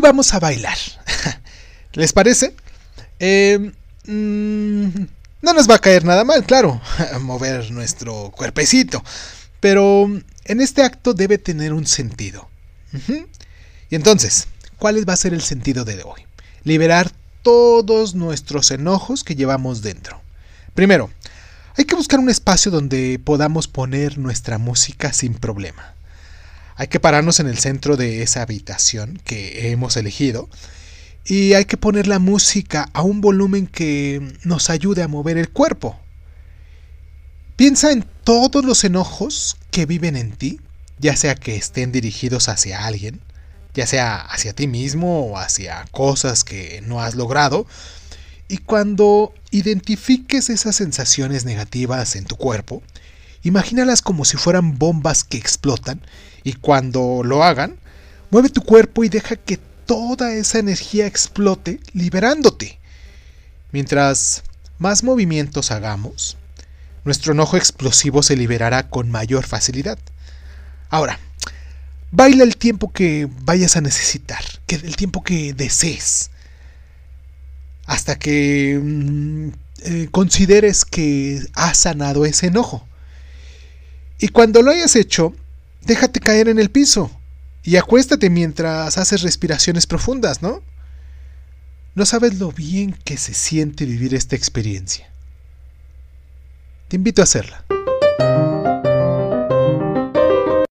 vamos a bailar. ¿Les parece? Eh, mm, no nos va a caer nada mal, claro, mover nuestro cuerpecito. Pero en este acto debe tener un sentido. Y entonces, ¿cuál va a ser el sentido de hoy? Liberar todos nuestros enojos que llevamos dentro. Primero, hay que buscar un espacio donde podamos poner nuestra música sin problema. Hay que pararnos en el centro de esa habitación que hemos elegido y hay que poner la música a un volumen que nos ayude a mover el cuerpo. Piensa en todos los enojos que viven en ti, ya sea que estén dirigidos hacia alguien, ya sea hacia ti mismo o hacia cosas que no has logrado, y cuando identifiques esas sensaciones negativas en tu cuerpo, imagínalas como si fueran bombas que explotan, y cuando lo hagan, mueve tu cuerpo y deja que toda esa energía explote liberándote. Mientras más movimientos hagamos, nuestro enojo explosivo se liberará con mayor facilidad. Ahora, baila el tiempo que vayas a necesitar, que el tiempo que desees, hasta que mm, eh, consideres que has sanado ese enojo. Y cuando lo hayas hecho, déjate caer en el piso y acuéstate mientras haces respiraciones profundas, ¿no? No sabes lo bien que se siente vivir esta experiencia. Te invito a hacerla.